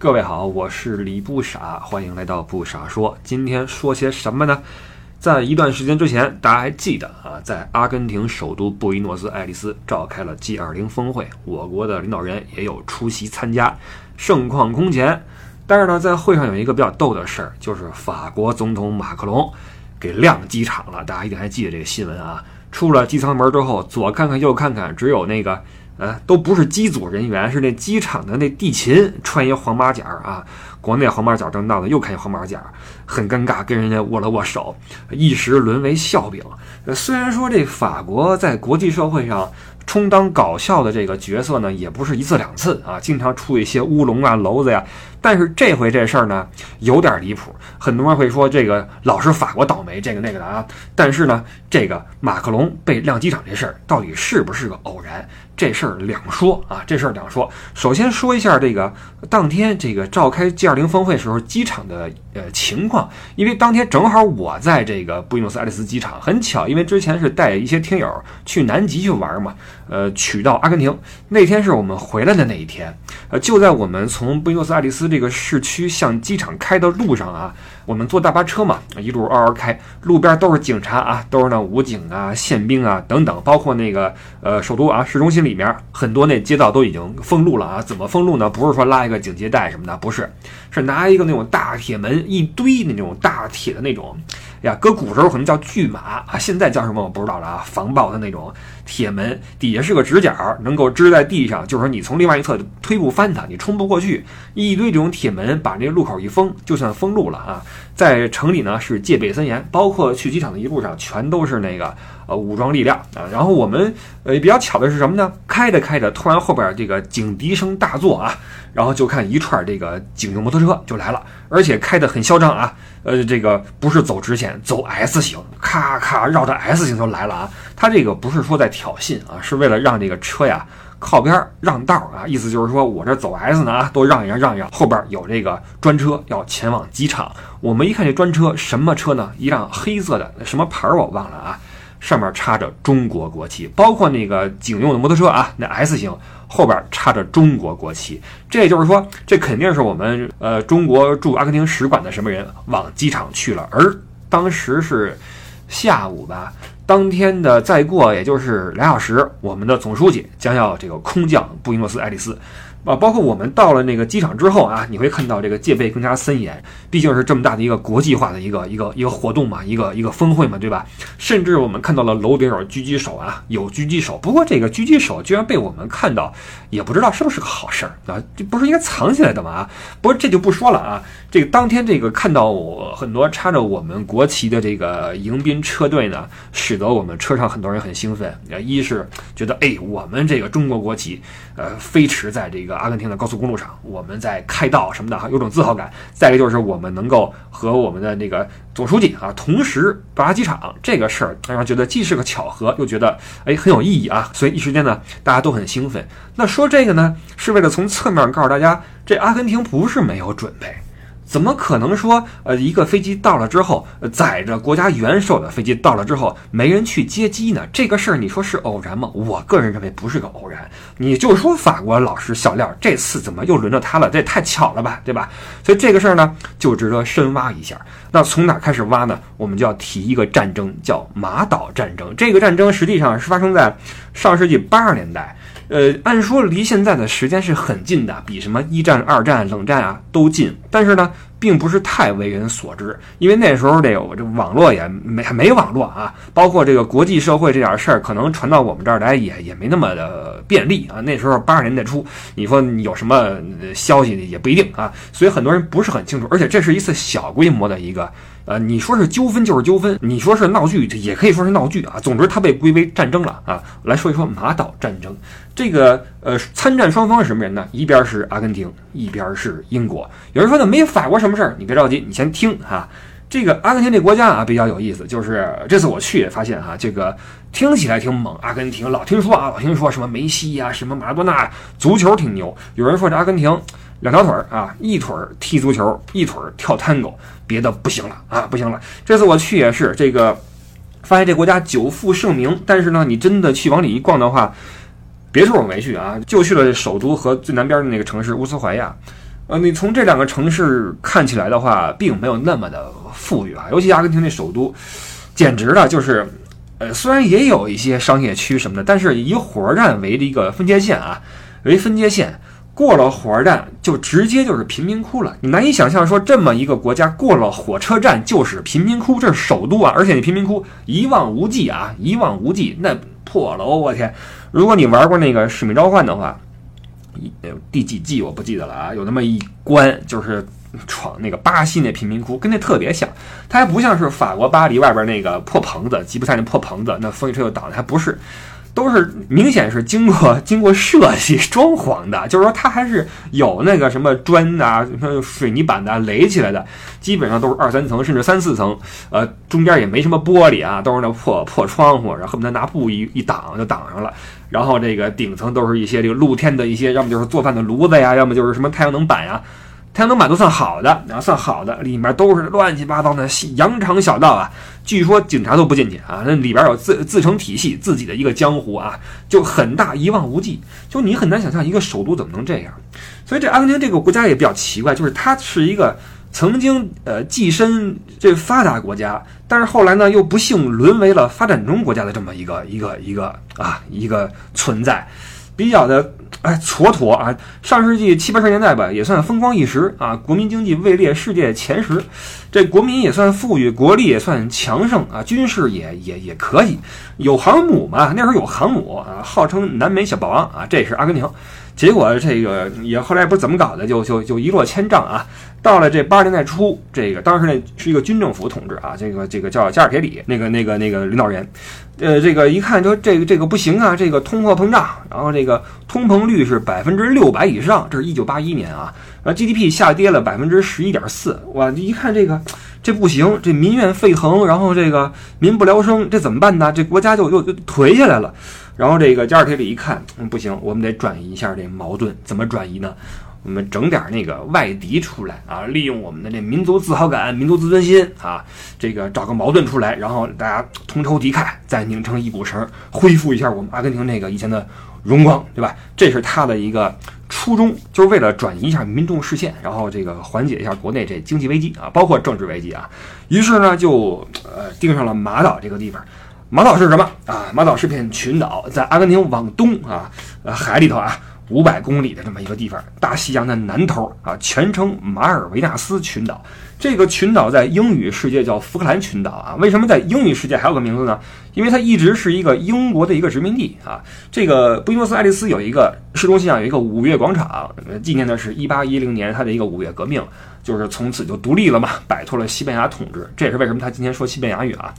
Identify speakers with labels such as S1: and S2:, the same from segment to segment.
S1: 各位好，我是李不傻，欢迎来到不傻说。今天说些什么呢？在一段时间之前，大家还记得啊，在阿根廷首都布宜诺斯艾利斯召开了 G20 峰会，我国的领导人也有出席参加，盛况空前。但是呢，在会上有一个比较逗的事儿，就是法国总统马克龙给晾机场了。大家一定还记得这个新闻啊？出了机舱门之后，左看看右看看，只有那个。呃，都不是机组人员，是那机场的那地勤穿一黄马甲啊。国内黄马甲正闹呢，又看见黄马甲，很尴尬，跟人家握了握手，一时沦为笑柄。虽然说这法国在国际社会上充当搞笑的这个角色呢，也不是一次两次啊，经常出一些乌龙啊、娄子呀。但是这回这事儿呢，有点离谱。很多人会说这个老是法国倒霉，这个那个的啊。但是呢，这个马克龙被晾机场这事儿，到底是不是个偶然？这事儿两说啊，这事儿两说。首先说一下这个当天这个召开 G20 峰会时候机场的呃情况，因为当天正好我在这个布宜诺斯艾利斯机场，很巧，因为之前是带一些听友去南极去玩嘛，呃，取到阿根廷，那天是我们回来的那一天，呃，就在我们从布宜诺斯艾利斯这个市区向机场开的路上啊。我们坐大巴车嘛，一路嗷嗷开，路边都是警察啊，都是那武警啊、宪兵啊等等，包括那个呃首都啊市中心里面很多那街道都已经封路了啊。怎么封路呢？不是说拉一个警戒带什么的，不是，是拿一个那种大铁门，一堆那种大铁的那种。呀，搁古时候可能叫巨马啊，现在叫什么我不知道了啊。防爆的那种铁门，底下是个直角，能够支在地上，就是说你从另外一侧推不翻它，你冲不过去。一堆这种铁门把那个路口一封，就算封路了啊。在城里呢是戒备森严，包括去机场的一路上全都是那个呃武装力量啊。然后我们呃比较巧的是什么呢？开着开着，突然后边这个警笛声大作啊，然后就看一串这个警用摩托车就来了，而且开得很嚣张啊。呃，这个不是走直线，走 S 型，咔咔绕着 S 型就来了啊！他这个不是说在挑衅啊，是为了让这个车呀靠边让道啊，意思就是说我这走 S 呢啊，都让一让，让一让。后边有这个专车要前往机场，我们一看这专车什么车呢？一辆黑色的，什么牌儿我忘了啊。上面插着中国国旗，包括那个警用的摩托车啊，那 S 型后边插着中国国旗，这也就是说，这肯定是我们呃中国驻阿根廷使馆的什么人往机场去了。而当时是下午吧，当天的再过也就是两小时，我们的总书记将要这个空降布宜诺斯艾利斯。啊，包括我们到了那个机场之后啊，你会看到这个戒备更加森严，毕竟是这么大的一个国际化的一个一个一个活动嘛，一个一个峰会嘛，对吧？甚至我们看到了楼顶有狙击手啊，有狙击手。不过这个狙击手居然被我们看到，也不知道是不是个好事儿啊？这不是应该藏起来的吗？啊，不过这就不说了啊。这个当天这个看到我很多插着我们国旗的这个迎宾车队呢，使得我们车上很多人很兴奋。呃，一是觉得哎，我们这个中国国旗，呃，飞驰在这个。阿根廷的高速公路上，我们在开道什么的哈，有种自豪感。再一个就是我们能够和我们的那个总书记啊同时到达机场，这个事儿让人觉得既是个巧合，又觉得哎很有意义啊。所以一时间呢，大家都很兴奋。那说这个呢，是为了从侧面告诉大家，这阿根廷不是没有准备。怎么可能说，呃，一个飞机到了之后，载着国家元首的飞机到了之后，没人去接机呢？这个事儿你说是偶然吗？我个人认为不是个偶然。你就说法国老师小廖这次怎么又轮到他了？这也太巧了吧，对吧？所以这个事儿呢，就值得深挖一下。那从哪开始挖呢？我们就要提一个战争，叫马岛战争。这个战争实际上是发生在上世纪八十年代。呃，按说离现在的时间是很近的，比什么一战、二战、冷战啊都近。但是呢，并不是太为人所知，因为那时候这个我这网络也没没网络啊，包括这个国际社会这点事儿，可能传到我们这儿来也也没那么的便利啊。那时候八十年代初，你说有什么消息也不一定啊，所以很多人不是很清楚。而且这是一次小规模的一个。呃，你说是纠纷就是纠纷，你说是闹剧也可以说是闹剧啊。总之，它被归为战争了啊。来说一说马岛战争，这个呃，参战双方是什么人呢？一边是阿根廷，一边是英国。有人说呢，没法国什么事儿，你别着急，你先听哈。这个阿根廷这国家啊，比较有意思，就是这次我去也发现哈，这个听起来挺猛。阿根廷老听说啊，老听说什么梅西呀，什么马拉多纳，足球挺牛。有人说这阿根廷。两条腿儿啊，一腿儿踢足球，一腿儿跳探戈，别的不行了啊，不行了。这次我去也是这个，发现这国家久负盛名，但是呢，你真的去往里一逛的话，别处我没去啊，就去了首都和最南边的那个城市乌斯怀亚。呃，你从这两个城市看起来的话，并没有那么的富裕啊，尤其阿根廷那首都，简直了，就是，呃，虽然也有一些商业区什么的，但是以火车站为的一个分界线啊，为分界线，过了火车站就直接就是贫民窟了。你难以想象说这么一个国家过了火车站就是贫民窟，这是首都啊，而且你贫民窟一望无际啊，一望无际，那破楼，我天！如果你玩过那个使命召唤的话。第几季我不记得了啊，有那么一关就是闯那个巴西那贫民窟，跟那特别像。它还不像是法国巴黎外边那个破棚子，吉普赛那破棚子，那风一吹就倒了，还不是。都是明显是经过经过设计装潢的，就是说它还是有那个什么砖啊、水泥板的垒起来的，基本上都是二三层甚至三四层，呃，中间也没什么玻璃啊，都是那破破窗户，然后恨不得拿布一一挡就挡上了。然后这个顶层都是一些这个露天的一些，要么就是做饭的炉子呀，要么就是什么太阳能板呀。太阳能板都算好的，然后算好的，里面都是乱七八糟的羊肠小道啊。据说警察都不进去啊，那里边有自自成体系，自己的一个江湖啊，就很大，一望无际。就你很难想象一个首都怎么能这样。所以这阿根廷这个国家也比较奇怪，就是它是一个曾经呃跻身这发达国家，但是后来呢又不幸沦为了发展中国家的这么一个一个一个啊一个存在。比较的哎蹉跎啊，上世纪七八十年代吧，也算风光一时啊，国民经济位列世界前十，这国民也算富裕，国力也算强盛啊，军事也也也可以，有航母嘛，那时候有航母啊，号称南美小霸王啊，这是阿根廷。结果这个也后来不知怎么搞的，就就就一落千丈啊！到了这八十年代初，这个当时那是一个军政府统治啊，这个这个叫加尔铁里那个那个那个领导人，呃，这个一看说这个这个不行啊，这个通货膨胀，然后这个通膨率是百分之六百以上，这是一九八一年啊，然后 GDP 下跌了百分之十一点四，哇，一看这个这不行，这民怨沸腾，然后这个民不聊生，这怎么办呢？这国家就又就颓下来了。然后这个加尔铁里一看，嗯，不行，我们得转移一下这矛盾。怎么转移呢？我们整点那个外敌出来啊，利用我们的这民族自豪感、民族自尊心啊，这个找个矛盾出来，然后大家同仇敌忾，再拧成一股绳，恢复一下我们阿根廷那个以前的荣光，对吧？这是他的一个初衷，就是为了转移一下民众视线，然后这个缓解一下国内这经济危机啊，包括政治危机啊。于是呢，就呃盯上了马岛这个地方。马岛是什么啊？马岛是片群岛，在阿根廷往东啊，呃海里头啊，五百公里的这么一个地方，大西洋的南头啊，全称马尔维纳斯群岛。这个群岛在英语世界叫福克兰群岛啊。为什么在英语世界还有个名字呢？因为它一直是一个英国的一个殖民地啊。这个布宜诺斯艾利斯有一个市中心啊，有一个五月广场，纪念的是一八一零年它的一个五月革命，就是从此就独立了嘛，摆脱了西班牙统治。这也是为什么他今天说西班牙语啊。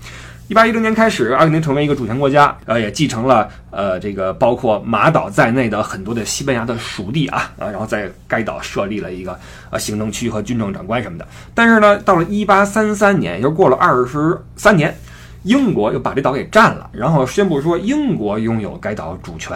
S1: 一八一零年开始，阿根廷成为一个主权国家，呃，也继承了呃这个包括马岛在内的很多的西班牙的属地啊啊，然后在该岛设立了一个啊行政区和军政长官什么的。但是呢，到了一八三三年，又过了二十三年，英国又把这岛给占了，然后宣布说英国拥有该岛主权。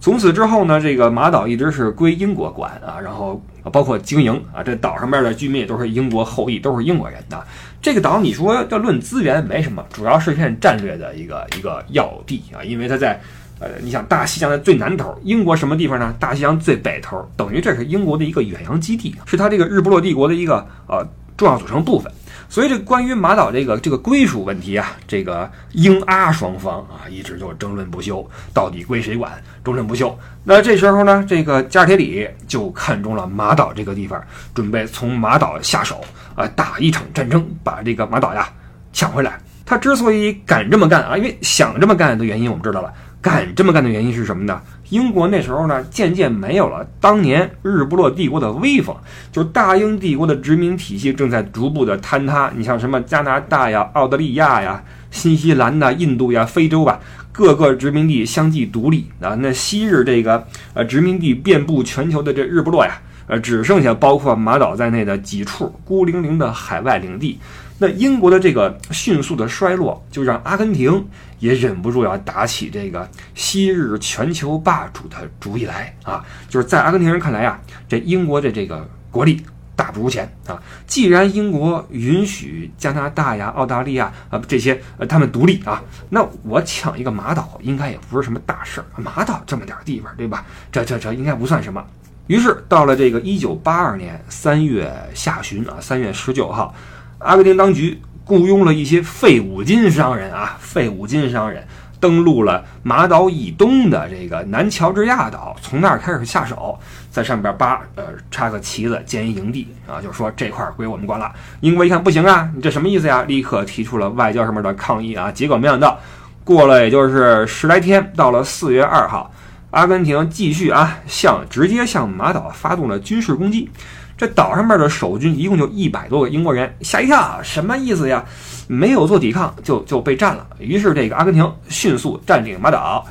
S1: 从此之后呢，这个马岛一直是归英国管啊，然后包括经营啊，这岛上面的居民也都是英国后裔，都是英国人的。这个岛，你说要论资源没什么，主要是片战略的一个一个要地啊，因为它在，呃，你想大西洋的最南头，英国什么地方呢？大西洋最北头，等于这是英国的一个远洋基地，是它这个日不落帝国的一个呃重要组成部分。所以这关于马岛这个这个归属问题啊，这个英阿双方啊一直就争论不休，到底归谁管，争论不休。那这时候呢，这个加尔铁里就看中了马岛这个地方，准备从马岛下手。啊，打一场战争，把这个马岛呀抢回来。他之所以敢这么干啊，因为想这么干的原因我们知道了。敢这么干的原因是什么呢？英国那时候呢，渐渐没有了当年日不落帝国的威风，就是大英帝国的殖民体系正在逐步的坍塌。你像什么加拿大呀、澳大利亚呀、新西兰呐、印度呀、非洲吧，各个殖民地相继独立啊。那昔日这个呃殖民地遍布全球的这日不落呀。呃，只剩下包括马岛在内的几处孤零零的海外领地。那英国的这个迅速的衰落，就让阿根廷也忍不住要打起这个昔日全球霸主的主意来啊！就是在阿根廷人看来啊，这英国的这个国力大不如前啊。既然英国允许加拿大呀、澳大利亚啊这些呃他们独立啊，那我抢一个马岛应该也不是什么大事儿。马岛这么点地方，对吧？这这这应该不算什么。于是到了这个一九八二年三月下旬啊，三月十九号，阿根廷当局雇佣了一些废五金商人啊，废五金商人登陆了马岛以东的这个南乔治亚岛，从那儿开始下手，在上边扒呃插个旗子建一营地啊，就是说这块儿归我们管了。英国一看不行啊，你这什么意思呀？立刻提出了外交上面的抗议啊。结果没想到，过了也就是十来天，到了四月二号。阿根廷继续啊，向直接向马岛发动了军事攻击。这岛上面的守军一共就一百多个英国人，吓一跳，什么意思呀？没有做抵抗就就被占了。于是这个阿根廷迅速占领马岛，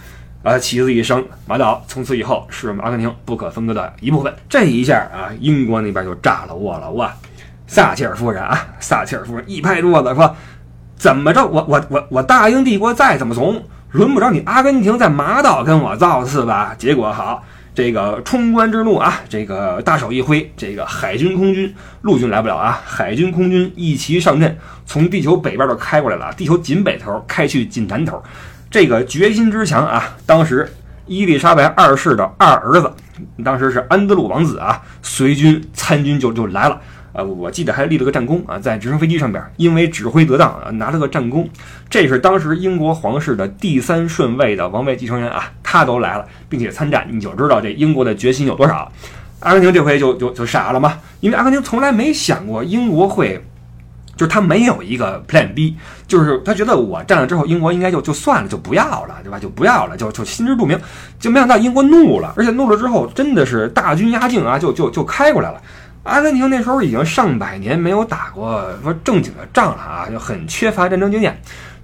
S1: 啊，旗子一升，马岛从此以后是阿根廷不可分割的一部分。这一下啊，英国那边就炸了窝了哇！撒切尔夫人啊，撒切尔夫人一拍桌子说：“怎么着？我我我我大英帝国再怎么怂？”轮不着你阿根廷在马岛跟我造次吧？结果好，这个冲冠之怒啊，这个大手一挥，这个海军、空军、陆军来不了啊，海军、空军一齐上阵，从地球北边都开过来了，地球紧北头开去紧南头，这个决心之强啊！当时伊丽莎白二世的二儿子，当时是安德鲁王子啊，随军参军就就来了。啊，我记得还立了个战功啊，在直升飞机上边，因为指挥得当啊，拿了个战功。这是当时英国皇室的第三顺位的王位继承人啊，他都来了，并且参战，你就知道这英国的决心有多少。阿根廷这回就就就傻了嘛，因为阿根廷从来没想过英国会，就是他没有一个 Plan B，就是他觉得我占了之后，英国应该就就算了，就不要了，对吧？就不要了，就就心知肚明。就没想到英国怒了，而且怒了之后，真的是大军压境啊，就就就开过来了。阿根廷那时候已经上百年没有打过说正经的仗了啊，就很缺乏战争经验。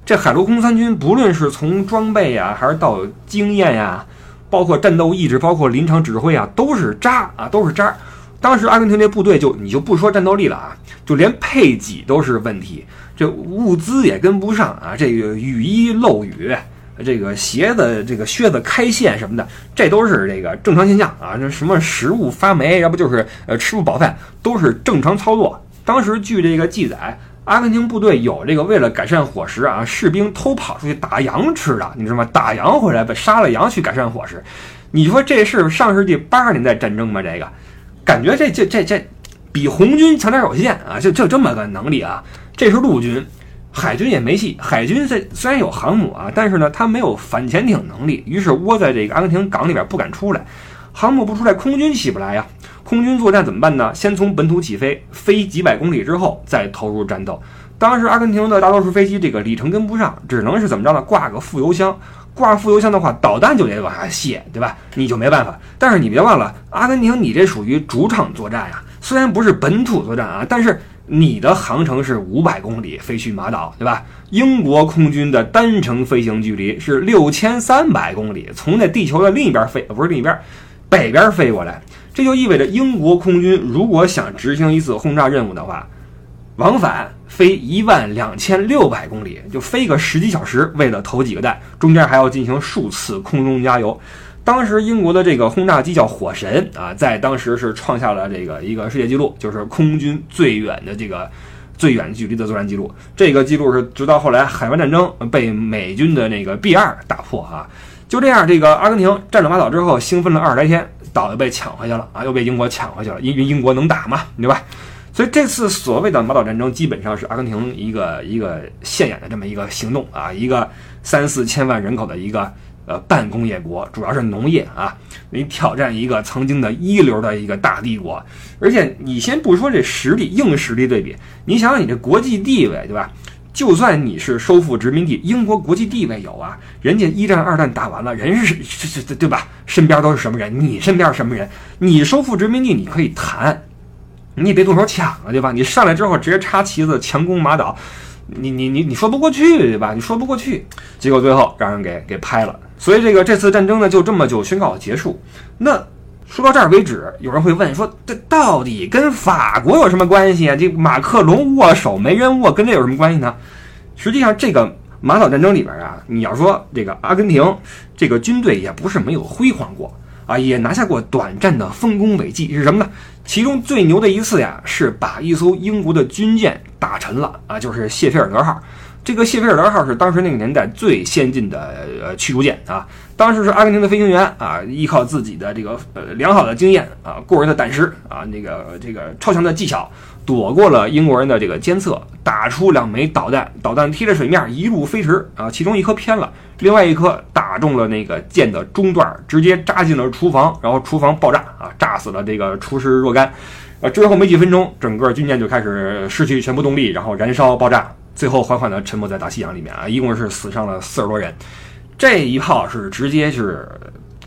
S1: 这海陆空三军不论是从装备呀，还是到经验呀，包括战斗意志，包括临场指挥啊，都是渣啊，都是渣。当时阿根廷这部队就你就不说战斗力了啊，就连配给都是问题，这物资也跟不上啊，这个雨衣漏雨。这个鞋子、这个靴子开线什么的，这都是这个正常现象啊。这什么食物发霉，要不就是呃吃不饱饭，都是正常操作。当时据这个记载，阿根廷部队有这个为了改善伙食啊，士兵偷跑出去打羊吃的，你知道吗？打羊回来被杀了羊去改善伙食。你说这是上世纪八十年代战争吗？这个感觉这这这这比红军强点有限啊！就就这么个能力啊！这是陆军。海军也没戏，海军这虽然有航母啊，但是呢，它没有反潜艇能力，于是窝在这个阿根廷港里边不敢出来。航母不出来，空军起不来呀。空军作战怎么办呢？先从本土起飞，飞几百公里之后再投入战斗。当时阿根廷的大多数飞机这个里程跟不上，只能是怎么着呢？挂个副油箱，挂副油箱的话，导弹就得往下卸，对吧？你就没办法。但是你别忘了，阿根廷你这属于主场作战呀，虽然不是本土作战啊，但是。你的航程是五百公里飞去马岛，对吧？英国空军的单程飞行距离是六千三百公里，从那地球的另一边飞，不是另一边，北边飞过来。这就意味着英国空军如果想执行一次轰炸任务的话，往返飞一万两千六百公里，就飞个十几小时，为了投几个弹，中间还要进行数次空中加油。当时英国的这个轰炸机叫火神啊，在当时是创下了这个一个世界纪录，就是空军最远的这个最远距离的作战记录。这个记录是直到后来海湾战争被美军的那个 B 二打破啊。就这样，这个阿根廷占领马岛之后，兴奋了二十来天，岛又被抢回去了啊，又被英国抢回去了，因为英国能打嘛，对吧？所以这次所谓的马岛战争，基本上是阿根廷一个一个现眼的这么一个行动啊，一个三四千万人口的一个。呃，半工业国主要是农业啊，你挑战一个曾经的一流的一个大帝国，而且你先不说这实力硬实力对比，你想想你这国际地位对吧？就算你是收复殖民地，英国国际地位有啊，人家一战二战打完了，人是是是，对吧？身边都是什么人？你身边什么人？你收复殖民地你可以谈，你也别动手抢了，对吧？你上来之后直接插旗子强攻马岛，你你你你说不过去对吧？你说不过去，结果最后让人给给拍了。所以这个这次战争呢，就这么就宣告结束。那说到这儿为止，有人会问说，这到底跟法国有什么关系啊？这马克龙握手没人握，跟这有什么关系呢？实际上，这个马岛战争里边啊，你要说这个阿根廷这个军队也不是没有辉煌过啊，也拿下过短暂的丰功伟绩，是什么呢？其中最牛的一次呀，是把一艘英国的军舰打沉了啊，就是谢菲尔德号。这个谢菲尔德号是当时那个年代最先进的呃驱逐舰啊。当时是阿根廷的飞行员啊，依靠自己的这个呃良好的经验啊，过人的胆识啊，那个这个超强的技巧，躲过了英国人的这个监测，打出两枚导弹，导弹贴着水面一路飞驰啊，其中一颗偏了，另外一颗打中了那个舰的中段，直接扎进了厨房，然后厨房爆炸啊，炸死了这个厨师若干。呃，之后没几分钟，整个军舰就开始失去全部动力，然后燃烧爆炸。最后缓缓地沉没在大西洋里面啊，一共是死伤了四十多人。这一炮是直接是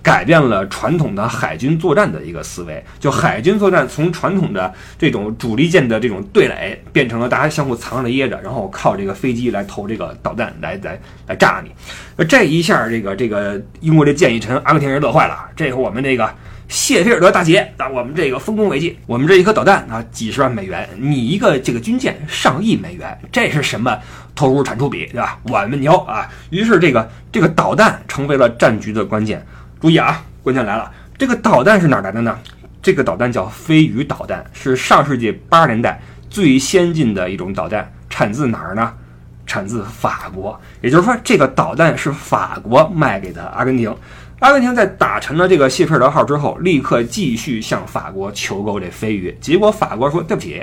S1: 改变了传统的海军作战的一个思维，就海军作战从传统的这种主力舰的这种对垒，变成了大家相互藏着掖着，然后靠这个飞机来投这个导弹来来来炸你。这一下，这个这个英国这舰一沉，阿根廷人乐坏了，这回我们这个。谢菲尔德大捷啊！我们这个丰功伟绩，我们这一颗导弹啊，几十万美元，你一个这个军舰上亿美元，这是什么投入产出比，对吧？我们牛啊！于是这个这个导弹成为了战局的关键。注意啊，关键来了，这个导弹是哪来的呢？这个导弹叫飞鱼导弹，是上世纪八十年代最先进的一种导弹，产自哪儿呢？产自法国。也就是说，这个导弹是法国卖给的阿根廷。阿根廷在打沉了这个谢菲尔德号之后，立刻继续向法国求购这飞鱼。结果法国说：“对不起，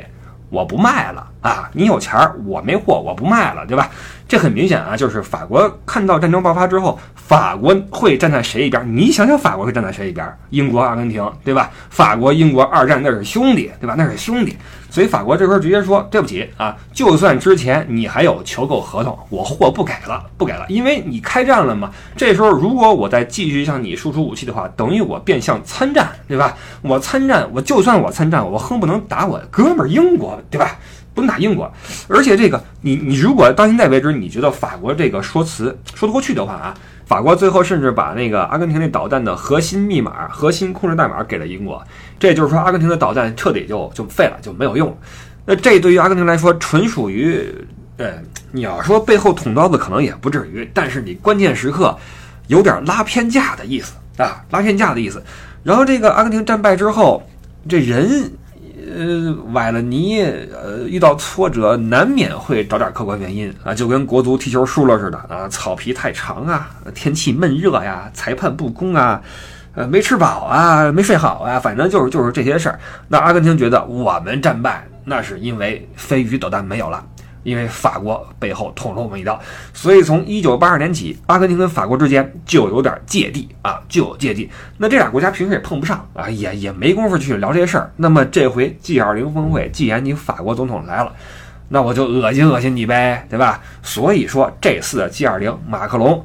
S1: 我不卖了啊！你有钱儿，我没货，我不卖了，对吧？”这很明显啊，就是法国看到战争爆发之后，法国会站在谁一边？你想想，法国会站在谁一边？英国、阿根廷，对吧？法国、英国二战那是兄弟，对吧？那是兄弟。所以法国这时候直接说：“对不起啊，就算之前你还有求购合同，我货不给了，不给了，因为你开战了嘛。这时候如果我再继续向你输出武器的话，等于我变相参战，对吧？我参战，我就算我参战，我恨不能打我哥们儿英国，对吧？”不能打英国，而且这个你你如果到现在为止你觉得法国这个说辞说得过去的话啊，法国最后甚至把那个阿根廷那导弹的核心密码、核心控制代码给了英国，这就是说阿根廷的导弹彻底就就废了，就没有用了。那这对于阿根廷来说，纯属于呃，你要说背后捅刀子可能也不至于，但是你关键时刻有点拉偏架的意思啊，拉偏架的意思。然后这个阿根廷战败之后，这人。呃，崴了泥，呃，遇到挫折难免会找点客观原因啊，就跟国足踢球输了似的啊，草皮太长啊，天气闷热呀，裁判不公啊，呃，没吃饱啊，没睡好啊，反正就是就是这些事儿。那阿根廷觉得我们战败，那是因为飞鱼导弹没有了。因为法国背后捅了我们一刀，所以从一九八二年起，阿根廷跟法国之间就有点芥蒂啊，就有芥蒂。那这俩国家平时也碰不上啊，也也没工夫去聊这些事儿。那么这回 G 二零峰会，既然你法国总统来了，那我就恶心恶心你呗，对吧？所以说这次的 G 二零，马克龙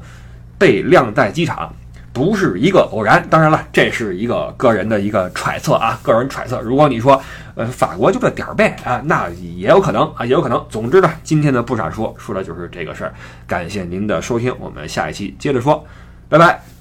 S1: 被晾在机场。不是一个偶然，当然了，这是一个个人的一个揣测啊，个人揣测。如果你说，呃，法国就这点儿背啊，那也有可能啊，也有可能。总之呢，今天的不傻说说的就是这个事儿。感谢您的收听，我们下一期接着说，拜拜。